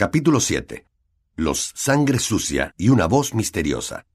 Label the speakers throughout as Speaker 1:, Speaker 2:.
Speaker 1: Capítulo 7. Los sangre sucia y una voz misteriosa.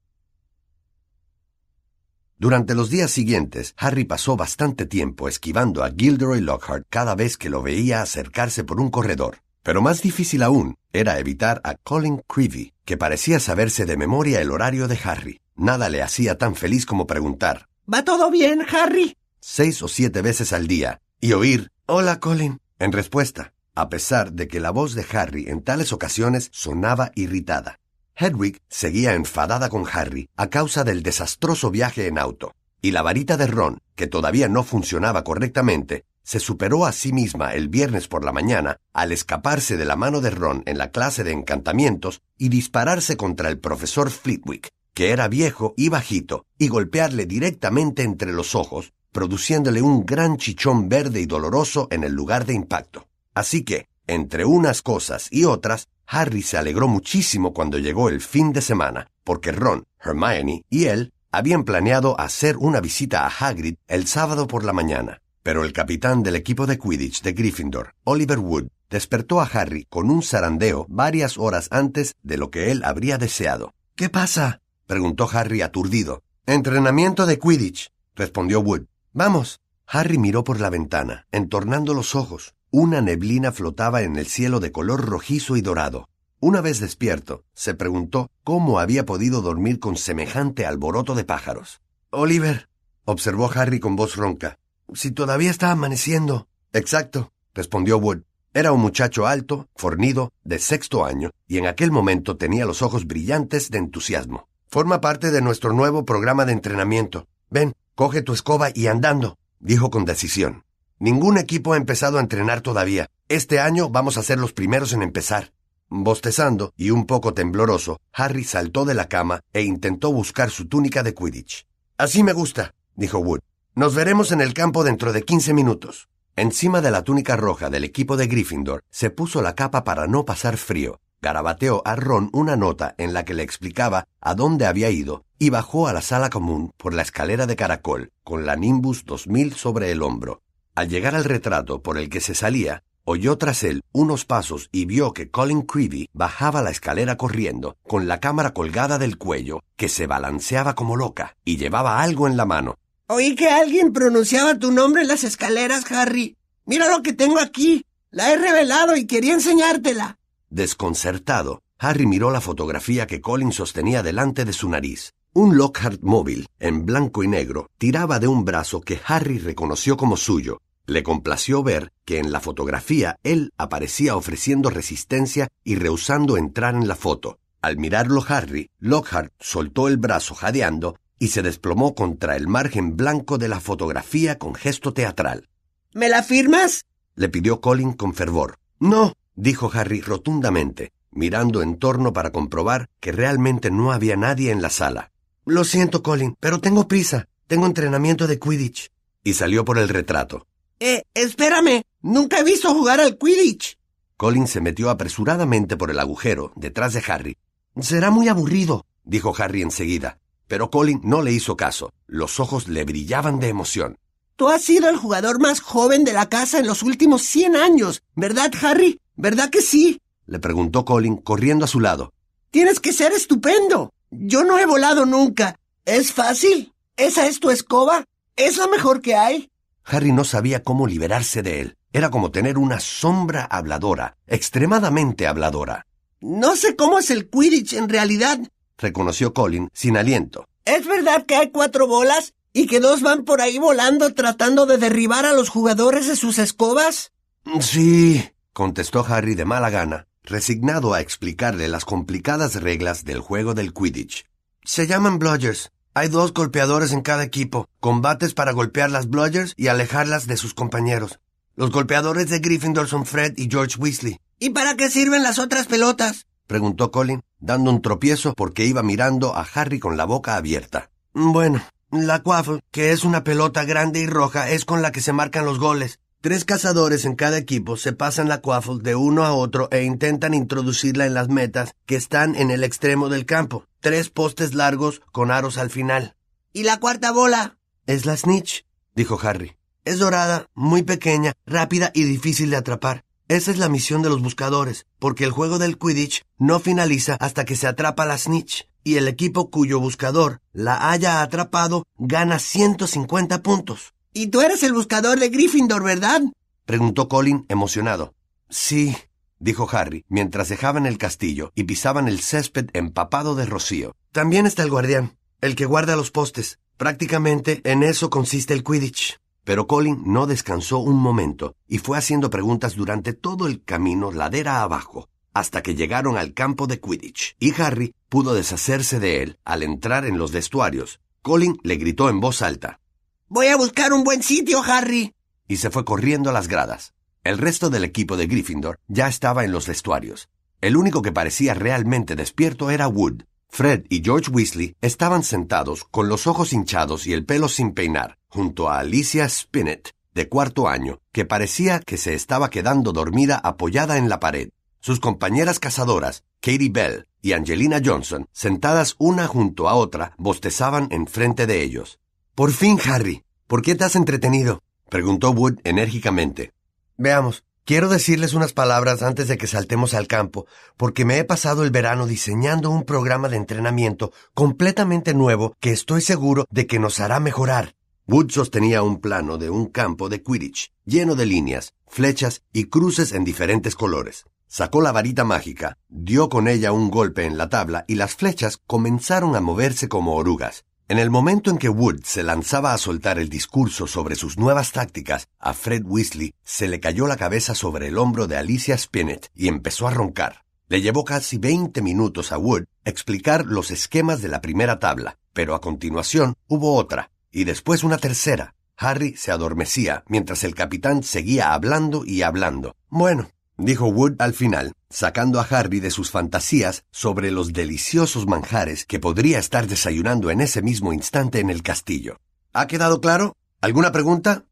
Speaker 1: Durante los días siguientes, Harry pasó bastante tiempo esquivando a Gilderoy Lockhart cada vez que lo veía acercarse por un corredor. Pero más difícil aún era evitar a Colin Creevy, que parecía saberse de memoria el horario de Harry. Nada le hacía tan feliz como preguntar
Speaker 2: ¿Va todo bien, Harry?
Speaker 1: seis o siete veces al día y oír Hola, Colin en respuesta, a pesar de que la voz de Harry en tales ocasiones sonaba irritada. Hedwig seguía enfadada con Harry a causa del desastroso viaje en auto, y la varita de Ron, que todavía no funcionaba correctamente, se superó a sí misma el viernes por la mañana al escaparse de la mano de Ron en la clase de encantamientos y dispararse contra el profesor Flitwick, que era viejo y bajito, y golpearle directamente entre los ojos, produciéndole un gran chichón verde y doloroso en el lugar de impacto. Así que, entre unas cosas y otras, Harry se alegró muchísimo cuando llegó el fin de semana, porque Ron, Hermione y él habían planeado hacer una visita a Hagrid el sábado por la mañana. Pero el capitán del equipo de Quidditch de Gryffindor, Oliver Wood, despertó a Harry con un zarandeo varias horas antes de lo que él habría deseado. ¿Qué pasa? preguntó Harry aturdido. Entrenamiento de Quidditch, respondió Wood. Vamos. Harry miró por la ventana, entornando los ojos. Una neblina flotaba en el cielo de color rojizo y dorado. Una vez despierto, se preguntó cómo había podido dormir con semejante alboroto de pájaros. Oliver, observó Harry con voz ronca. Si todavía está amaneciendo. Exacto, respondió Wood. Era un muchacho alto, fornido, de sexto año, y en aquel momento tenía los ojos brillantes de entusiasmo. Forma parte de nuestro nuevo programa de entrenamiento. Ven, coge tu escoba y andando, dijo con decisión. Ningún equipo ha empezado a entrenar todavía. Este año vamos a ser los primeros en empezar. Bostezando y un poco tembloroso, Harry saltó de la cama e intentó buscar su túnica de Quidditch. Así me gusta, dijo Wood. Nos veremos en el campo dentro de quince minutos. Encima de la túnica roja del equipo de Gryffindor se puso la capa para no pasar frío, garabateó a Ron una nota en la que le explicaba a dónde había ido y bajó a la sala común por la escalera de caracol, con la Nimbus 2000 sobre el hombro. Al llegar al retrato por el que se salía, oyó tras él unos pasos y vio que Colin Creevy bajaba la escalera corriendo, con la cámara colgada del cuello, que se balanceaba como loca, y llevaba algo en la mano.
Speaker 2: Oí que alguien pronunciaba tu nombre en las escaleras, Harry. Mira lo que tengo aquí. La he revelado y quería enseñártela.
Speaker 1: Desconcertado, Harry miró la fotografía que Colin sostenía delante de su nariz. Un Lockhart móvil, en blanco y negro, tiraba de un brazo que Harry reconoció como suyo. Le complació ver que en la fotografía él aparecía ofreciendo resistencia y rehusando entrar en la foto. Al mirarlo Harry, Lockhart soltó el brazo jadeando y se desplomó contra el margen blanco de la fotografía con gesto teatral.
Speaker 2: ¿Me la firmas?
Speaker 1: le pidió Colin con fervor. No, dijo Harry rotundamente, mirando en torno para comprobar que realmente no había nadie en la sala. Lo siento, Colin, pero tengo prisa. Tengo entrenamiento de Quidditch. Y salió por el retrato.
Speaker 2: Eh, espérame. Nunca he visto jugar al Quidditch.
Speaker 1: Colin se metió apresuradamente por el agujero, detrás de Harry. Será muy aburrido, dijo Harry enseguida. Pero Colin no le hizo caso. Los ojos le brillaban de emoción.
Speaker 2: Tú has sido el jugador más joven de la casa en los últimos cien años, ¿verdad, Harry? ¿Verdad que sí?
Speaker 1: le preguntó Colin, corriendo a su lado.
Speaker 2: Tienes que ser estupendo. Yo no he volado nunca. ¿Es fácil? ¿Esa es tu escoba? ¿Es la mejor que hay?
Speaker 1: Harry no sabía cómo liberarse de él. Era como tener una sombra habladora, extremadamente habladora.
Speaker 2: No sé cómo es el Quidditch en realidad,
Speaker 1: reconoció Colin sin aliento.
Speaker 2: ¿Es verdad que hay cuatro bolas y que dos van por ahí volando tratando de derribar a los jugadores de sus escobas?
Speaker 1: Sí, contestó Harry de mala gana, resignado a explicarle las complicadas reglas del juego del Quidditch. Se llaman bludgers. Hay dos golpeadores en cada equipo, combates para golpear las bludgers y alejarlas de sus compañeros. Los golpeadores de Gryffindor son Fred y George Weasley.
Speaker 2: ¿Y para qué sirven las otras pelotas?
Speaker 1: preguntó Colin, dando un tropiezo porque iba mirando a Harry con la boca abierta. Bueno, la quaffle, que es una pelota grande y roja, es con la que se marcan los goles. Tres cazadores en cada equipo se pasan la quaffle de uno a otro e intentan introducirla en las metas que están en el extremo del campo. Tres postes largos con aros al final.
Speaker 2: ¿Y la cuarta bola?
Speaker 1: Es la snitch, dijo Harry. Es dorada, muy pequeña, rápida y difícil de atrapar. Esa es la misión de los buscadores, porque el juego del Quidditch no finaliza hasta que se atrapa la snitch, y el equipo cuyo buscador la haya atrapado gana 150 puntos.
Speaker 2: Y tú eres el buscador de Gryffindor, ¿verdad?
Speaker 1: preguntó Colin emocionado. Sí, dijo Harry, mientras dejaban el castillo y pisaban el césped empapado de rocío. También está el guardián, el que guarda los postes. Prácticamente en eso consiste el Quidditch. Pero Colin no descansó un momento y fue haciendo preguntas durante todo el camino ladera abajo, hasta que llegaron al campo de Quidditch, y Harry pudo deshacerse de él al entrar en los vestuarios. Colin le gritó en voz alta.
Speaker 2: Voy a buscar un buen sitio, Harry.
Speaker 1: Y se fue corriendo a las gradas. El resto del equipo de Gryffindor ya estaba en los vestuarios. El único que parecía realmente despierto era Wood. Fred y George Weasley estaban sentados con los ojos hinchados y el pelo sin peinar, junto a Alicia Spinett, de cuarto año, que parecía que se estaba quedando dormida apoyada en la pared. Sus compañeras cazadoras, Katie Bell y Angelina Johnson, sentadas una junto a otra, bostezaban enfrente de ellos. Por fin, Harry. ¿Por qué te has entretenido? preguntó Wood enérgicamente. Veamos, quiero decirles unas palabras antes de que saltemos al campo, porque me he pasado el verano diseñando un programa de entrenamiento completamente nuevo que estoy seguro de que nos hará mejorar. Wood sostenía un plano de un campo de Quidditch, lleno de líneas, flechas y cruces en diferentes colores. Sacó la varita mágica, dio con ella un golpe en la tabla y las flechas comenzaron a moverse como orugas. En el momento en que Wood se lanzaba a soltar el discurso sobre sus nuevas tácticas, a Fred Weasley se le cayó la cabeza sobre el hombro de Alicia Spinett y empezó a roncar. Le llevó casi veinte minutos a Wood explicar los esquemas de la primera tabla, pero a continuación hubo otra, y después una tercera. Harry se adormecía mientras el capitán seguía hablando y hablando. Bueno, dijo Wood al final, sacando a Harry de sus fantasías sobre los deliciosos manjares que podría estar desayunando en ese mismo instante en el castillo. ¿Ha quedado claro? ¿Alguna pregunta?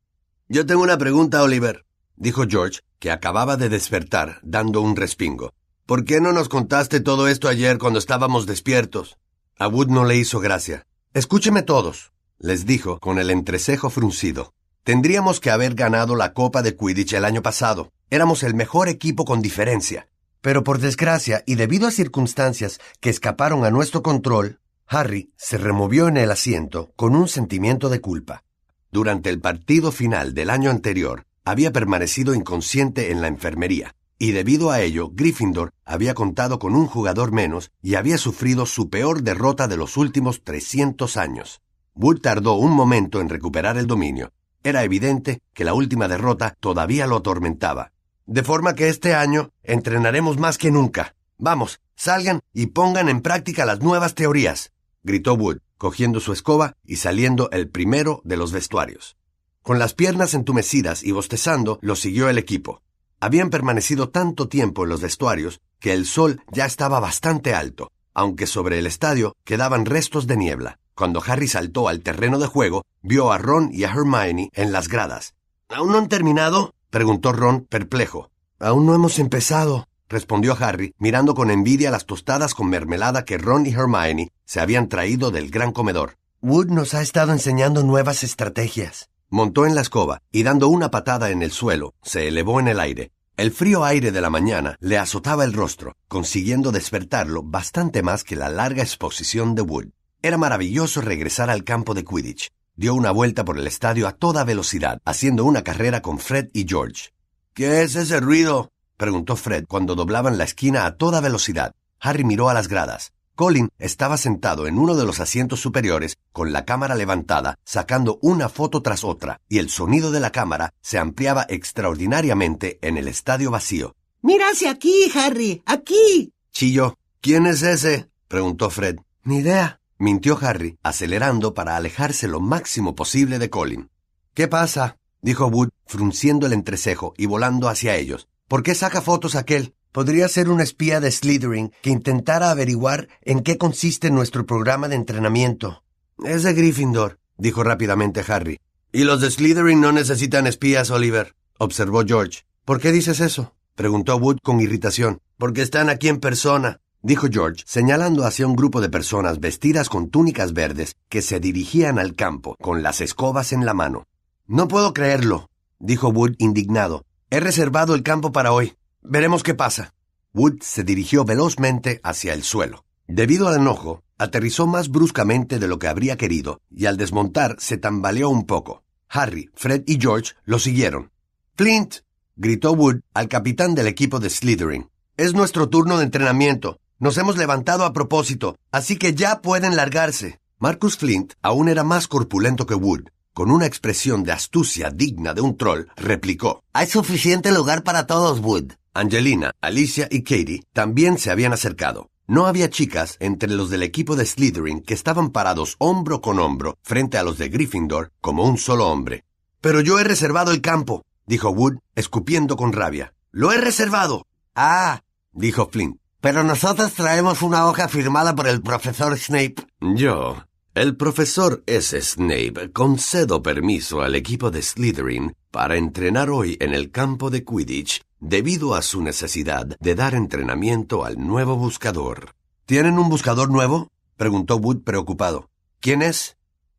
Speaker 1: Yo tengo una pregunta, Oliver, dijo George, que acababa de despertar, dando un respingo. ¿Por qué no nos contaste todo esto ayer cuando estábamos despiertos? A Wood no le hizo gracia. Escúcheme todos, les dijo con el entrecejo fruncido. Tendríamos que haber ganado la Copa de Quidditch el año pasado. Éramos el mejor equipo con diferencia. Pero por desgracia y debido a circunstancias que escaparon a nuestro control, Harry se removió en el asiento con un sentimiento de culpa. Durante el partido final del año anterior, había permanecido inconsciente en la enfermería, y debido a ello, Gryffindor había contado con un jugador menos y había sufrido su peor derrota de los últimos 300 años. Wood tardó un momento en recuperar el dominio. Era evidente que la última derrota todavía lo atormentaba, de forma que este año entrenaremos más que nunca. Vamos, salgan y pongan en práctica las nuevas teorías, gritó Wood, cogiendo su escoba y saliendo el primero de los vestuarios. Con las piernas entumecidas y bostezando, lo siguió el equipo. Habían permanecido tanto tiempo en los vestuarios que el sol ya estaba bastante alto, aunque sobre el estadio quedaban restos de niebla. Cuando Harry saltó al terreno de juego, vio a Ron y a Hermione en las gradas. ¿Aún no han terminado? Preguntó Ron, perplejo. Aún no hemos empezado, respondió Harry, mirando con envidia las tostadas con mermelada que Ron y Hermione se habían traído del gran comedor. Wood nos ha estado enseñando nuevas estrategias. Montó en la escoba y dando una patada en el suelo, se elevó en el aire. El frío aire de la mañana le azotaba el rostro, consiguiendo despertarlo bastante más que la larga exposición de Wood. Era maravilloso regresar al campo de Quidditch, dio una vuelta por el estadio a toda velocidad, haciendo una carrera con Fred y George. ¿Qué es ese ruido? preguntó Fred cuando doblaban la esquina a toda velocidad. Harry miró a las gradas. Colin estaba sentado en uno de los asientos superiores con la cámara levantada, sacando una foto tras otra, y el sonido de la cámara se ampliaba extraordinariamente en el estadio vacío.
Speaker 2: Mira hacia aquí, Harry, aquí.
Speaker 1: Chillo. ¿Quién es ese? preguntó Fred. Ni idea, mintió Harry, acelerando para alejarse lo máximo posible de Colin. ¿Qué pasa? dijo Wood, frunciendo el entrecejo y volando hacia ellos. ¿Por qué saca fotos aquel? Podría ser un espía de Slytherin que intentara averiguar en qué consiste nuestro programa de entrenamiento. Es de Gryffindor, dijo rápidamente Harry. Y los de Slytherin no necesitan espías, Oliver, observó George. ¿Por qué dices eso? preguntó Wood con irritación. Porque están aquí en persona dijo George, señalando hacia un grupo de personas vestidas con túnicas verdes que se dirigían al campo con las escobas en la mano. No puedo creerlo, dijo Wood indignado. He reservado el campo para hoy. Veremos qué pasa. Wood se dirigió velozmente hacia el suelo. Debido al enojo, aterrizó más bruscamente de lo que habría querido, y al desmontar se tambaleó un poco. Harry, Fred y George lo siguieron. Flint, gritó Wood al capitán del equipo de Slytherin. Es nuestro turno de entrenamiento. Nos hemos levantado a propósito, así que ya pueden largarse. Marcus Flint aún era más corpulento que Wood. Con una expresión de astucia digna de un troll, replicó.
Speaker 2: Hay suficiente lugar para todos, Wood.
Speaker 1: Angelina, Alicia y Katie también se habían acercado. No había chicas entre los del equipo de Slytherin que estaban parados hombro con hombro frente a los de Gryffindor como un solo hombre. Pero yo he reservado el campo, dijo Wood, escupiendo con rabia. Lo he reservado.
Speaker 2: Ah,
Speaker 1: dijo Flint.
Speaker 2: Pero nosotros traemos una hoja firmada por el profesor Snape.
Speaker 1: Yo, el profesor S. Snape, concedo permiso al equipo de Slytherin para entrenar hoy en el campo de Quidditch debido a su necesidad de dar entrenamiento al nuevo buscador. ¿Tienen un buscador nuevo? preguntó Wood preocupado. ¿Quién es?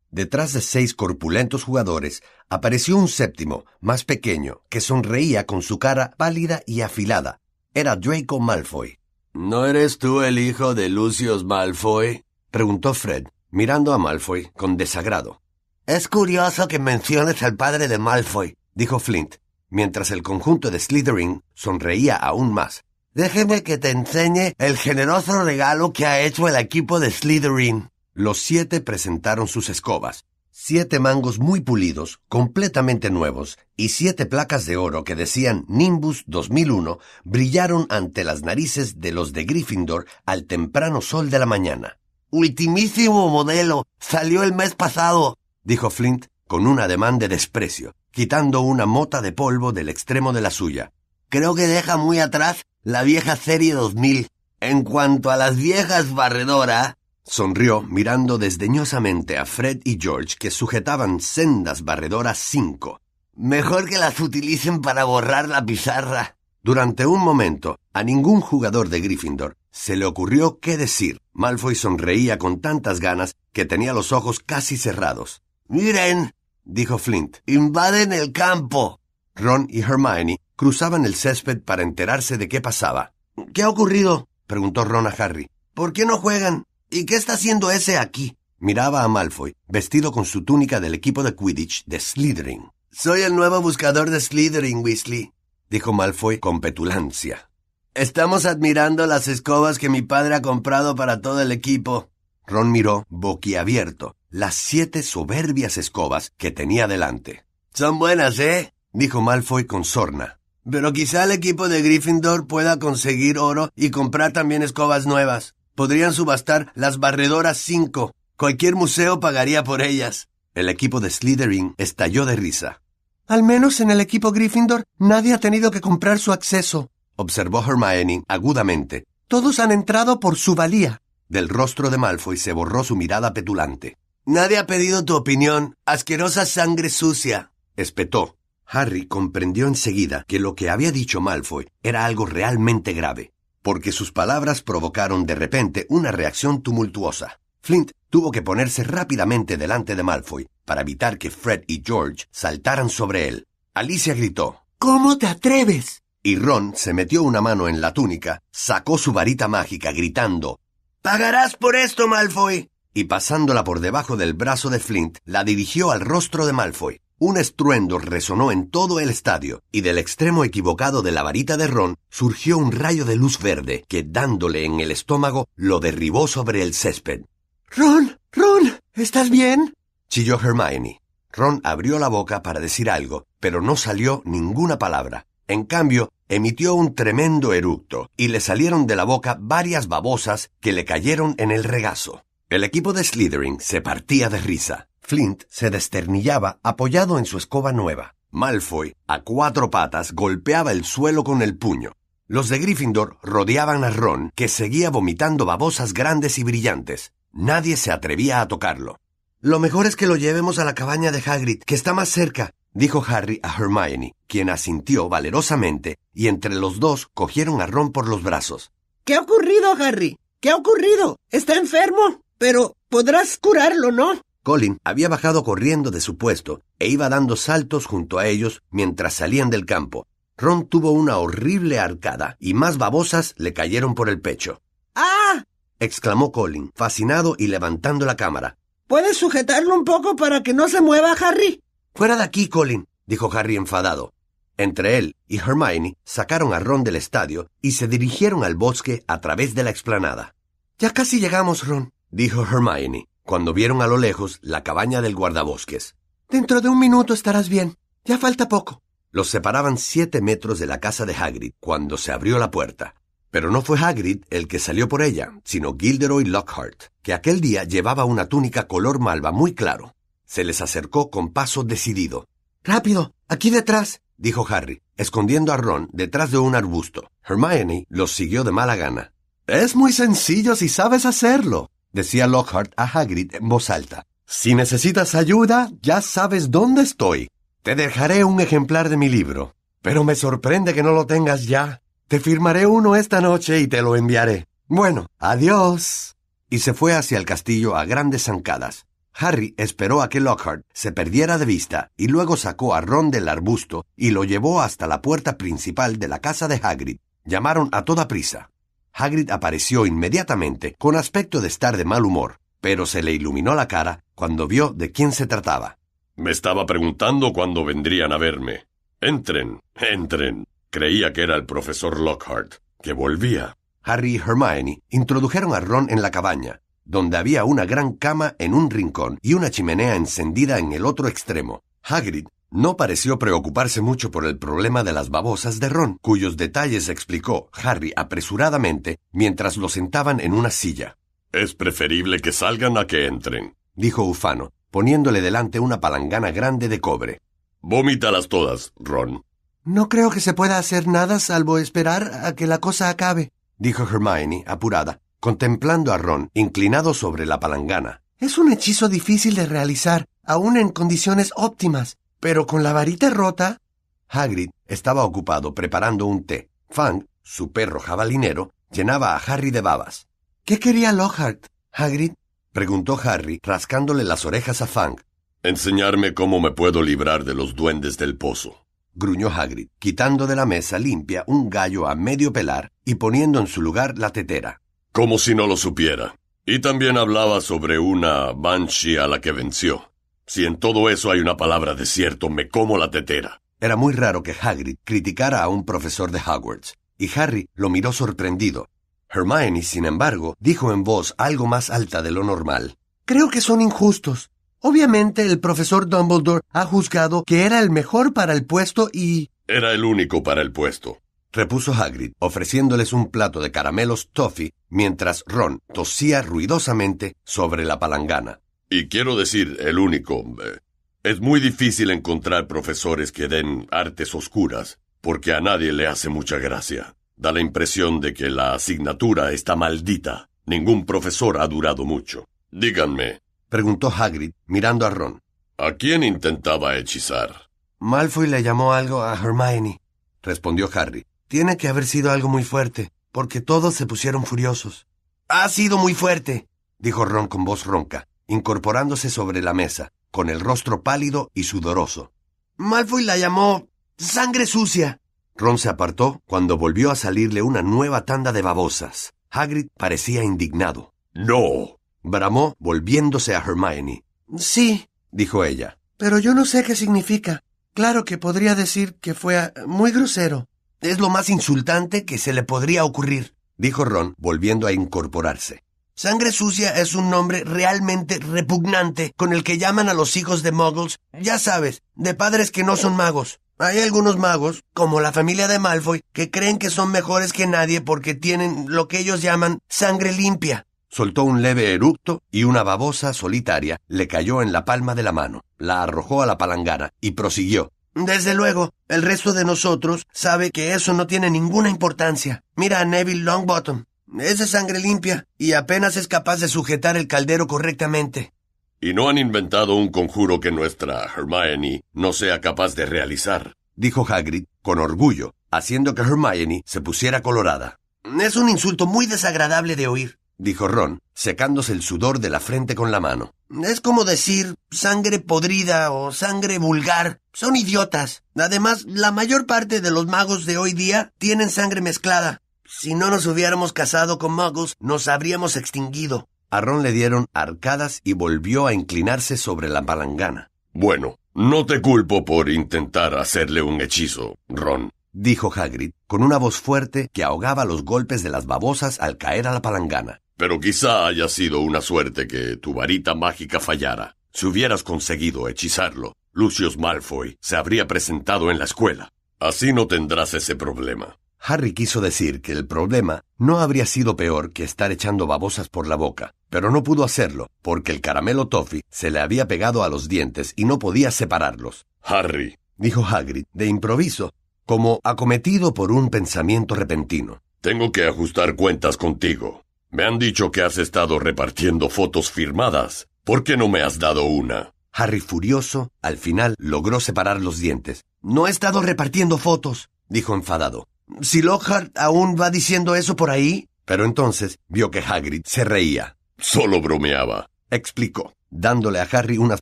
Speaker 1: Detrás de seis corpulentos jugadores apareció un séptimo, más pequeño, que sonreía con su cara pálida y afilada. Era Draco Malfoy. ¿No eres tú el hijo de Lucius Malfoy? preguntó Fred, mirando a Malfoy con desagrado.
Speaker 2: Es curioso que menciones al padre de Malfoy, dijo Flint, mientras el conjunto de Slytherin sonreía aún más. Déjeme que te enseñe el generoso regalo que ha hecho el equipo de Slytherin.
Speaker 1: Los siete presentaron sus escobas, siete mangos muy pulidos, completamente nuevos, y siete placas de oro que decían Nimbus 2001 brillaron ante las narices de los de Gryffindor al temprano sol de la mañana.
Speaker 2: Ultimísimo modelo. Salió el mes pasado,
Speaker 1: dijo Flint con un ademán de desprecio quitando una mota de polvo del extremo de la suya.
Speaker 2: Creo que deja muy atrás la vieja serie 2000. En cuanto a las viejas barredora...
Speaker 1: Sonrió mirando desdeñosamente a Fred y George que sujetaban sendas barredoras 5.
Speaker 2: Mejor que las utilicen para borrar la pizarra.
Speaker 1: Durante un momento, a ningún jugador de Gryffindor se le ocurrió qué decir. Malfoy sonreía con tantas ganas que tenía los ojos casi cerrados.
Speaker 2: Miren, dijo Flint. Invaden el campo.
Speaker 1: Ron y Hermione cruzaban el césped para enterarse de qué pasaba.
Speaker 2: ¿Qué ha ocurrido? preguntó Ron a Harry. ¿Por qué no juegan? ¿Y qué está haciendo ese aquí?
Speaker 1: Miraba a Malfoy, vestido con su túnica del equipo de Quidditch de Slytherin.
Speaker 2: Soy el nuevo buscador de Slytherin, Weasley,
Speaker 1: dijo Malfoy con petulancia.
Speaker 2: Estamos admirando las escobas que mi padre ha comprado para todo el equipo.
Speaker 1: Ron miró, boquiabierto, las siete soberbias escobas que tenía delante.
Speaker 2: Son buenas, ¿eh? dijo Malfoy con sorna. Pero quizá el equipo de Gryffindor pueda conseguir oro y comprar también escobas nuevas. Podrían subastar las barredoras cinco. Cualquier museo pagaría por ellas.
Speaker 1: El equipo de Slytherin estalló de risa.
Speaker 2: Al menos en el equipo Gryffindor nadie ha tenido que comprar su acceso,
Speaker 1: observó Hermione agudamente.
Speaker 2: Todos han entrado por su valía.
Speaker 1: Del rostro de Malfoy se borró su mirada petulante.
Speaker 2: Nadie ha pedido tu opinión. Asquerosa sangre sucia.
Speaker 1: Espetó. Harry comprendió enseguida que lo que había dicho Malfoy era algo realmente grave, porque sus palabras provocaron de repente una reacción tumultuosa. Flint tuvo que ponerse rápidamente delante de Malfoy para evitar que Fred y George saltaran sobre él. Alicia gritó.
Speaker 2: ¿Cómo te atreves?
Speaker 1: Y Ron se metió una mano en la túnica, sacó su varita mágica gritando.
Speaker 2: Pagarás por esto, Malfoy
Speaker 1: y pasándola por debajo del brazo de Flint, la dirigió al rostro de Malfoy. Un estruendo resonó en todo el estadio, y del extremo equivocado de la varita de Ron surgió un rayo de luz verde que, dándole en el estómago, lo derribó sobre el césped.
Speaker 2: Ron, Ron, ¿estás bien?
Speaker 1: chilló Hermione. Ron abrió la boca para decir algo, pero no salió ninguna palabra. En cambio, emitió un tremendo eructo, y le salieron de la boca varias babosas que le cayeron en el regazo. El equipo de Slytherin se partía de risa. Flint se desternillaba apoyado en su escoba nueva. Malfoy, a cuatro patas, golpeaba el suelo con el puño. Los de Gryffindor rodeaban a Ron, que seguía vomitando babosas grandes y brillantes. Nadie se atrevía a tocarlo.
Speaker 2: Lo mejor es que lo llevemos a la cabaña de Hagrid, que está más cerca,
Speaker 1: dijo Harry a Hermione, quien asintió valerosamente, y entre los dos cogieron a Ron por los brazos.
Speaker 2: ¿Qué ha ocurrido, Harry? ¿Qué ha ocurrido? ¿Está enfermo? Pero podrás curarlo, ¿no?
Speaker 1: Colin había bajado corriendo de su puesto e iba dando saltos junto a ellos mientras salían del campo. Ron tuvo una horrible arcada y más babosas le cayeron por el pecho.
Speaker 2: ¡Ah!
Speaker 1: exclamó Colin, fascinado y levantando la cámara.
Speaker 2: ¿Puedes sujetarlo un poco para que no se mueva, Harry?
Speaker 1: Fuera de aquí, Colin, dijo Harry enfadado. Entre él y Hermione sacaron a Ron del estadio y se dirigieron al bosque a través de la explanada. Ya casi llegamos, Ron, dijo Hermione, cuando vieron a lo lejos la cabaña del guardabosques. Dentro de un minuto estarás bien. Ya falta poco. Los separaban siete metros de la casa de Hagrid cuando se abrió la puerta. Pero no fue Hagrid el que salió por ella, sino Gilderoy Lockhart, que aquel día llevaba una túnica color malva muy claro. Se les acercó con paso decidido. Rápido, aquí detrás, dijo Harry, escondiendo a Ron detrás de un arbusto. Hermione los siguió de mala gana. Es muy sencillo si sabes hacerlo, decía Lockhart a Hagrid en voz alta. Si necesitas ayuda, ya sabes dónde estoy. Te dejaré un ejemplar de mi libro. Pero me sorprende que no lo tengas ya. Te firmaré uno esta noche y te lo enviaré. Bueno, adiós. Y se fue hacia el castillo a grandes zancadas. Harry esperó a que Lockhart se perdiera de vista y luego sacó a Ron del arbusto y lo llevó hasta la puerta principal de la casa de Hagrid. Llamaron a toda prisa. Hagrid apareció inmediatamente con aspecto de estar de mal humor, pero se le iluminó la cara cuando vio de quién se trataba.
Speaker 3: Me estaba preguntando cuándo vendrían a verme. Entren, entren. Creía que era el profesor Lockhart, que volvía.
Speaker 1: Harry y Hermione introdujeron a Ron en la cabaña, donde había una gran cama en un rincón y una chimenea encendida en el otro extremo. Hagrid no pareció preocuparse mucho por el problema de las babosas de Ron, cuyos detalles explicó Harry apresuradamente mientras lo sentaban en una silla.
Speaker 3: Es preferible que salgan a que entren,
Speaker 1: dijo Ufano, poniéndole delante una palangana grande de cobre.
Speaker 3: Vomítalas todas, Ron.
Speaker 2: No creo que se pueda hacer nada salvo esperar a que la cosa acabe,
Speaker 1: dijo Hermione, apurada, contemplando a Ron inclinado sobre la palangana.
Speaker 2: Es un hechizo difícil de realizar, aún en condiciones óptimas, pero con la varita rota.
Speaker 1: Hagrid estaba ocupado preparando un té. Fang, su perro jabalinero, llenaba a Harry de babas.
Speaker 2: ¿Qué quería Lockhart, Hagrid?
Speaker 1: preguntó Harry, rascándole las orejas a Fang.
Speaker 3: Enseñarme cómo me puedo librar de los duendes del pozo.
Speaker 1: gruñó Hagrid, quitando de la mesa limpia un gallo a medio pelar y poniendo en su lugar la tetera.
Speaker 3: Como si no lo supiera. Y también hablaba sobre una banshee a la que venció. Si en todo eso hay una palabra de cierto, me como la tetera.
Speaker 1: Era muy raro que Hagrid criticara a un profesor de Hogwarts, y Harry lo miró sorprendido, Hermione, sin embargo, dijo en voz algo más alta de lo normal.
Speaker 2: Creo que son injustos. Obviamente el profesor Dumbledore ha juzgado que era el mejor para el puesto y...
Speaker 3: Era el único para el puesto,
Speaker 1: repuso Hagrid, ofreciéndoles un plato de caramelos toffee mientras Ron tosía ruidosamente sobre la palangana.
Speaker 3: Y quiero decir, el único. Eh, es muy difícil encontrar profesores que den artes oscuras, porque a nadie le hace mucha gracia. Da la impresión de que la asignatura está maldita. Ningún profesor ha durado mucho. Díganme,
Speaker 1: preguntó Hagrid, mirando a Ron.
Speaker 3: ¿A quién intentaba hechizar?
Speaker 2: Malfoy le llamó algo a Hermione, respondió Harry. Tiene que haber sido algo muy fuerte, porque todos se pusieron furiosos.
Speaker 1: Ha sido muy fuerte, dijo Ron con voz ronca, incorporándose sobre la mesa, con el rostro pálido y sudoroso.
Speaker 2: Malfoy la llamó sangre sucia.
Speaker 1: Ron se apartó cuando volvió a salirle una nueva tanda de babosas. Hagrid parecía indignado.
Speaker 3: No.
Speaker 1: bramó volviéndose a Hermione.
Speaker 2: Sí,
Speaker 1: dijo ella.
Speaker 2: Pero yo no sé qué significa. Claro que podría decir que fue ah, muy grosero.
Speaker 1: Es lo más insultante que se le podría ocurrir, dijo Ron, volviendo a incorporarse.
Speaker 2: Sangre sucia es un nombre realmente repugnante con el que llaman a los hijos de muggles, ya sabes, de padres que no son magos. Hay algunos magos, como la familia de Malfoy, que creen que son mejores que nadie porque tienen lo que ellos llaman sangre limpia.
Speaker 1: Soltó un leve eructo y una babosa solitaria le cayó en la palma de la mano, la arrojó a la palangana y prosiguió.
Speaker 2: Desde luego, el resto de nosotros sabe que eso no tiene ninguna importancia. Mira a Neville Longbottom. Es de sangre limpia y apenas es capaz de sujetar el caldero correctamente.
Speaker 3: Y no han inventado un conjuro que nuestra Hermione no sea capaz de realizar,
Speaker 1: dijo Hagrid con orgullo, haciendo que Hermione se pusiera colorada.
Speaker 2: Es un insulto muy desagradable de oír,
Speaker 1: dijo Ron, secándose el sudor de la frente con la mano.
Speaker 2: Es como decir sangre podrida o sangre vulgar. Son idiotas. Además, la mayor parte de los magos de hoy día tienen sangre mezclada. Si no nos hubiéramos casado con magos, nos habríamos extinguido.
Speaker 1: A Ron le dieron arcadas y volvió a inclinarse sobre la palangana.
Speaker 3: Bueno, no te culpo por intentar hacerle un hechizo, Ron,
Speaker 1: dijo Hagrid, con una voz fuerte que ahogaba los golpes de las babosas al caer a la palangana.
Speaker 3: Pero quizá haya sido una suerte que tu varita mágica fallara. Si hubieras conseguido hechizarlo, Lucius Malfoy se habría presentado en la escuela. Así no tendrás ese problema.
Speaker 1: Harry quiso decir que el problema no habría sido peor que estar echando babosas por la boca, pero no pudo hacerlo porque el caramelo toffee se le había pegado a los dientes y no podía separarlos.
Speaker 3: Harry,
Speaker 1: dijo Hagrid de improviso, como acometido por un pensamiento repentino.
Speaker 3: Tengo que ajustar cuentas contigo. Me han dicho que has estado repartiendo fotos firmadas. ¿Por qué no me has dado una?
Speaker 1: Harry, furioso, al final logró separar los dientes. No he estado repartiendo fotos, dijo enfadado. Si Lockhart aún va diciendo eso por ahí. Pero entonces vio que Hagrid se reía.
Speaker 3: Solo bromeaba,
Speaker 1: explicó, dándole a Harry unas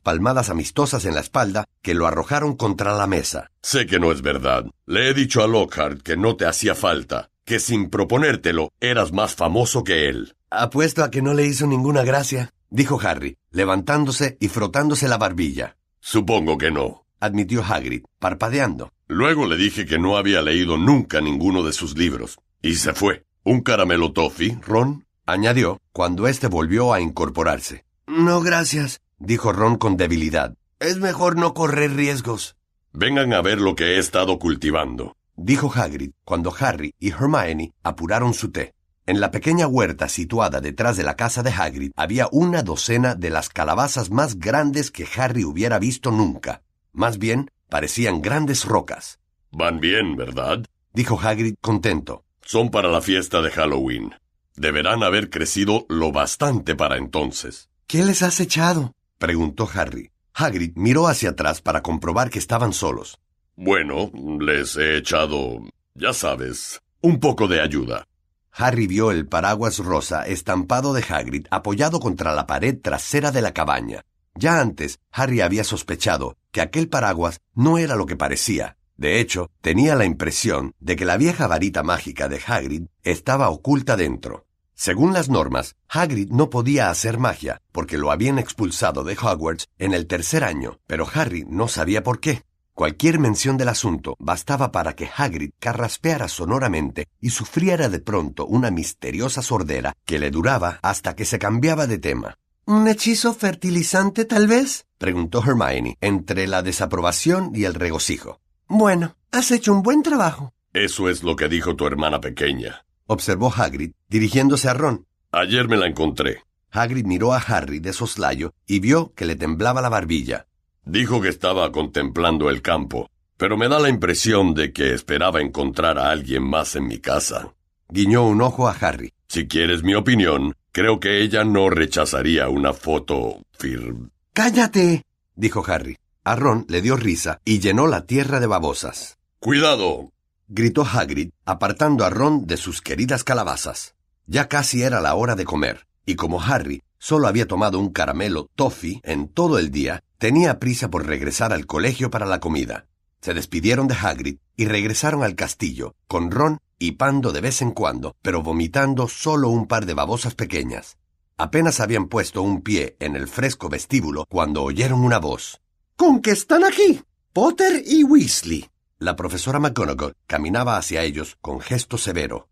Speaker 1: palmadas amistosas en la espalda que lo arrojaron contra la mesa.
Speaker 3: Sé que no es verdad. Le he dicho a Lockhart que no te hacía falta, que sin proponértelo eras más famoso que él.
Speaker 1: Apuesto a que no le hizo ninguna gracia, dijo Harry, levantándose y frotándose la barbilla.
Speaker 3: Supongo que no,
Speaker 1: admitió Hagrid, parpadeando.
Speaker 3: Luego le dije que no había leído nunca ninguno de sus libros, y se fue. Un caramelo toffee, Ron,
Speaker 1: añadió, cuando éste volvió a incorporarse.
Speaker 2: No, gracias, dijo Ron con debilidad. Es mejor no correr riesgos.
Speaker 3: Vengan a ver lo que he estado cultivando
Speaker 1: dijo Hagrid cuando Harry y Hermione apuraron su té. En la pequeña huerta situada detrás de la casa de Hagrid había una docena de las calabazas más grandes que Harry hubiera visto nunca. Más bien, parecían grandes rocas.
Speaker 3: Van bien, ¿verdad?
Speaker 1: dijo Hagrid contento.
Speaker 3: Son para la fiesta de Halloween. Deberán haber crecido lo bastante para entonces.
Speaker 1: ¿Qué les has echado? preguntó Harry. Hagrid miró hacia atrás para comprobar que estaban solos.
Speaker 3: Bueno, les he echado, ya sabes, un poco de ayuda.
Speaker 1: Harry vio el paraguas rosa estampado de Hagrid apoyado contra la pared trasera de la cabaña. Ya antes, Harry había sospechado que aquel paraguas no era lo que parecía. De hecho, tenía la impresión de que la vieja varita mágica de Hagrid estaba oculta dentro. Según las normas, Hagrid no podía hacer magia porque lo habían expulsado de Hogwarts en el tercer año, pero Harry no sabía por qué. Cualquier mención del asunto bastaba para que Hagrid carraspeara sonoramente y sufriera de pronto una misteriosa sordera que le duraba hasta que se cambiaba de tema.
Speaker 2: ¿Un hechizo fertilizante, tal vez?
Speaker 1: preguntó Hermione, entre la desaprobación y el regocijo.
Speaker 2: Bueno, has hecho un buen trabajo.
Speaker 3: Eso es lo que dijo tu hermana pequeña,
Speaker 1: observó Hagrid, dirigiéndose a Ron.
Speaker 3: Ayer me la encontré.
Speaker 1: Hagrid miró a Harry de soslayo y vio que le temblaba la barbilla.
Speaker 3: Dijo que estaba contemplando el campo, pero me da la impresión de que esperaba encontrar a alguien más en mi casa.
Speaker 1: Guiñó un ojo a Harry.
Speaker 3: Si quieres mi opinión, creo que ella no rechazaría una foto fir...
Speaker 2: ¡Cállate!
Speaker 1: dijo Harry. A Ron le dio risa y llenó la tierra de babosas.
Speaker 3: ¡Cuidado!
Speaker 1: gritó Hagrid, apartando a Ron de sus queridas calabazas. Ya casi era la hora de comer, y como Harry solo había tomado un caramelo toffee en todo el día, tenía prisa por regresar al colegio para la comida. Se despidieron de Hagrid y regresaron al castillo, con Ron hipando de vez en cuando, pero vomitando solo un par de babosas pequeñas. Apenas habían puesto un pie en el fresco vestíbulo cuando oyeron una voz.
Speaker 2: ¿Con qué están aquí? Potter y Weasley.
Speaker 1: La profesora McGonagall caminaba hacia ellos con gesto severo.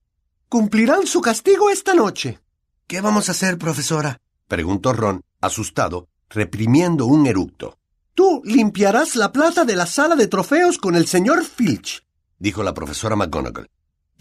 Speaker 2: Cumplirán su castigo esta noche. ¿Qué vamos a hacer, profesora?
Speaker 1: preguntó Ron, asustado, reprimiendo un eructo.
Speaker 2: Tú limpiarás la plata de la sala de trofeos con el señor Filch,
Speaker 1: dijo la profesora McGonagall.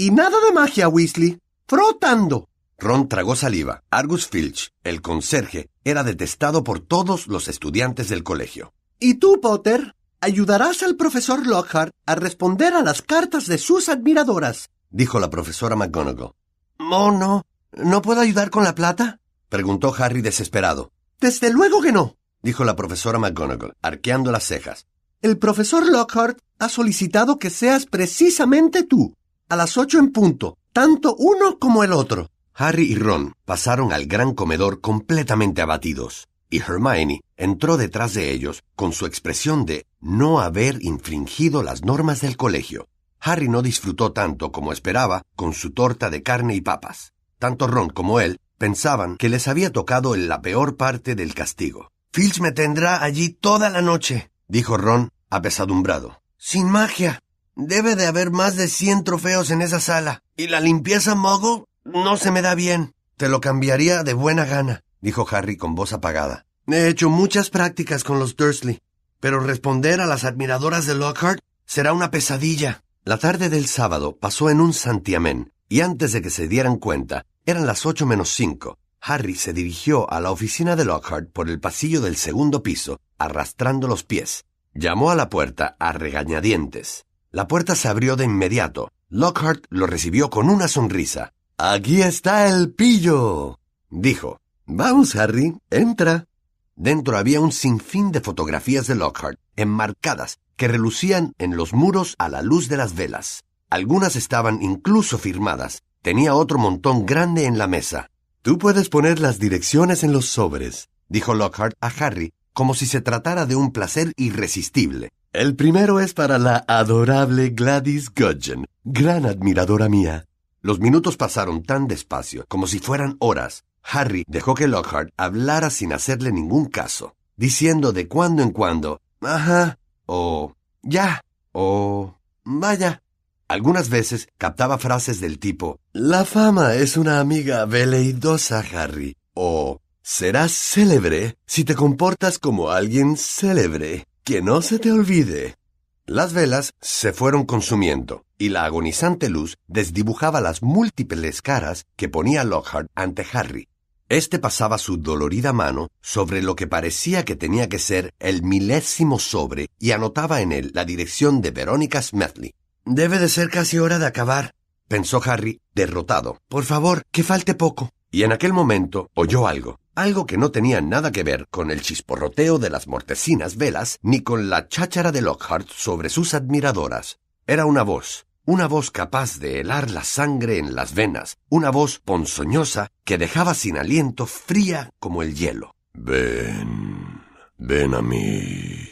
Speaker 2: Y nada de magia, Weasley. Frotando.
Speaker 1: Ron tragó saliva. Argus Filch, el conserje, era detestado por todos los estudiantes del colegio.
Speaker 2: ¿Y tú, Potter? Ayudarás al profesor Lockhart a responder a las cartas de sus admiradoras,
Speaker 1: dijo la profesora McGonagall.
Speaker 2: Oh, no. ¿No puedo ayudar con la plata?
Speaker 1: preguntó Harry desesperado.
Speaker 2: Desde luego que no,
Speaker 1: dijo la profesora McGonagall, arqueando las cejas.
Speaker 2: El profesor Lockhart ha solicitado que seas precisamente tú, a las ocho en punto, tanto uno como el otro.
Speaker 1: Harry y Ron pasaron al gran comedor completamente abatidos. y Hermione entró detrás de ellos con su expresión de no haber infringido las normas del colegio. Harry no disfrutó tanto como esperaba con su torta de carne y papas. Tanto Ron como él pensaban que les había tocado en la peor parte del castigo.
Speaker 2: Filch me tendrá allí toda la noche,
Speaker 1: dijo Ron, apesadumbrado.
Speaker 2: Sin magia. Debe de haber más de cien trofeos en esa sala. Y la limpieza mogo no se me da bien.
Speaker 1: Te lo cambiaría de buena gana, dijo Harry con voz apagada.
Speaker 2: He hecho muchas prácticas con los Dursley, pero responder a las admiradoras de Lockhart será una pesadilla.
Speaker 1: La tarde del sábado pasó en un santiamén, y antes de que se dieran cuenta, eran las ocho menos cinco. Harry se dirigió a la oficina de Lockhart por el pasillo del segundo piso, arrastrando los pies. Llamó a la puerta a regañadientes. La puerta se abrió de inmediato. Lockhart lo recibió con una sonrisa. Aquí está el pillo, dijo. Vamos, Harry, entra. Dentro había un sinfín de fotografías de Lockhart, enmarcadas, que relucían en los muros a la luz de las velas. Algunas estaban incluso firmadas. Tenía otro montón grande en la mesa. Tú puedes poner las direcciones en los sobres, dijo Lockhart a Harry, como si se tratara de un placer irresistible. El primero es para la adorable Gladys Gudgeon, gran admiradora mía. Los minutos pasaron tan despacio como si fueran horas, Harry dejó que Lockhart hablara sin hacerle ningún caso, diciendo de cuando en cuando, ajá, o ya, o vaya. Algunas veces captaba frases del tipo, la fama es una amiga veleidosa, Harry, o serás célebre si te comportas como alguien célebre, que no se te olvide. Las velas se fueron consumiendo, y la agonizante luz desdibujaba las múltiples caras que ponía Lockhart ante Harry, este pasaba su dolorida mano sobre lo que parecía que tenía que ser el milésimo sobre y anotaba en él la dirección de Verónica Smedley.
Speaker 2: Debe de ser casi hora de acabar,
Speaker 1: pensó Harry, derrotado. Por favor, que falte poco. Y en aquel momento oyó algo, algo que no tenía nada que ver con el chisporroteo de las mortecinas velas ni con la cháchara de Lockhart sobre sus admiradoras. Era una voz, una voz capaz de helar la sangre en las venas, una voz ponzoñosa que dejaba sin aliento fría como el hielo.
Speaker 3: Ven, ven a mí.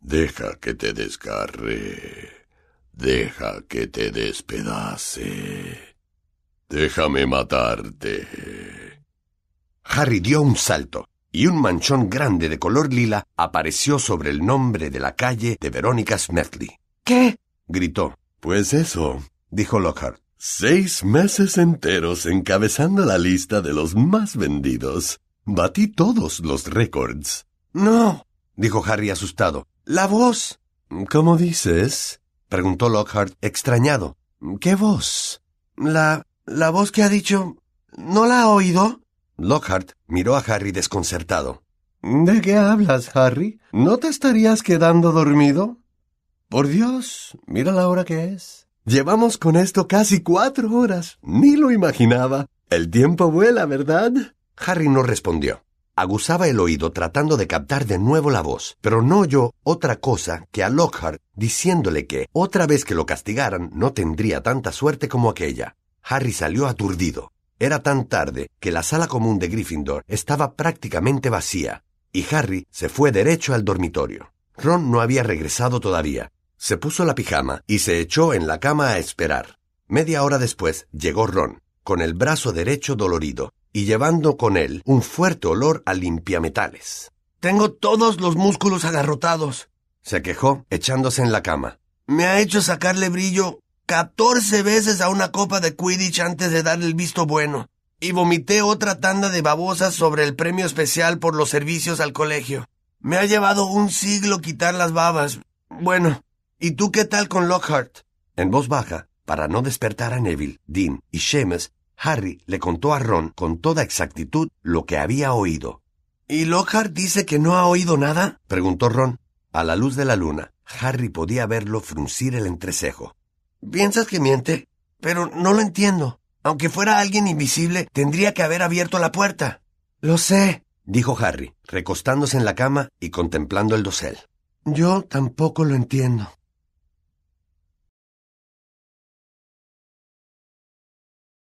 Speaker 3: Deja que te desgarre. Deja que te despedace. Déjame matarte.
Speaker 1: Harry dio un salto, y un manchón grande de color lila apareció sobre el nombre de la calle de Verónica Smedley.
Speaker 2: ¿Qué?
Speaker 1: gritó. Pues eso, dijo Lockhart. Seis meses enteros encabezando la lista de los más vendidos. Batí todos los récords.
Speaker 2: No, dijo Harry asustado. La voz.
Speaker 1: ¿Cómo dices? preguntó Lockhart extrañado. ¿Qué voz?
Speaker 2: La. la voz que ha dicho. ¿No la ha oído?
Speaker 1: Lockhart miró a Harry desconcertado. ¿De qué hablas, Harry? ¿No te estarías quedando dormido? Por Dios, mira la hora que es. Llevamos con esto casi cuatro horas. Ni lo imaginaba. El tiempo vuela, ¿verdad? Harry no respondió. Aguzaba el oído tratando de captar de nuevo la voz, pero no oyó otra cosa que a Lockhart diciéndole que, otra vez que lo castigaran, no tendría tanta suerte como aquella. Harry salió aturdido. Era tan tarde que la sala común de Gryffindor estaba prácticamente vacía, y Harry se fue derecho al dormitorio. Ron no había regresado todavía, se puso la pijama y se echó en la cama a esperar. Media hora después llegó Ron, con el brazo derecho dolorido y llevando con él un fuerte olor a limpiametales.
Speaker 2: Tengo todos los músculos agarrotados,
Speaker 1: se quejó, echándose en la cama.
Speaker 2: Me ha hecho sacarle brillo catorce veces a una copa de Quidditch antes de darle el visto bueno. Y vomité otra tanda de babosas sobre el premio especial por los servicios al colegio. Me ha llevado un siglo quitar las babas. Bueno, ¿Y tú qué tal con Lockhart?
Speaker 1: En voz baja, para no despertar a Neville, Dean y Seamus, Harry le contó a Ron con toda exactitud lo que había oído.
Speaker 2: ¿Y Lockhart dice que no ha oído nada?
Speaker 1: preguntó Ron. A la luz de la luna, Harry podía verlo fruncir el entrecejo.
Speaker 2: ¿Piensas que miente? Pero no lo entiendo. Aunque fuera alguien invisible, tendría que haber abierto la puerta.
Speaker 1: Lo sé, dijo Harry, recostándose en la cama y contemplando el dosel. Yo tampoco lo entiendo.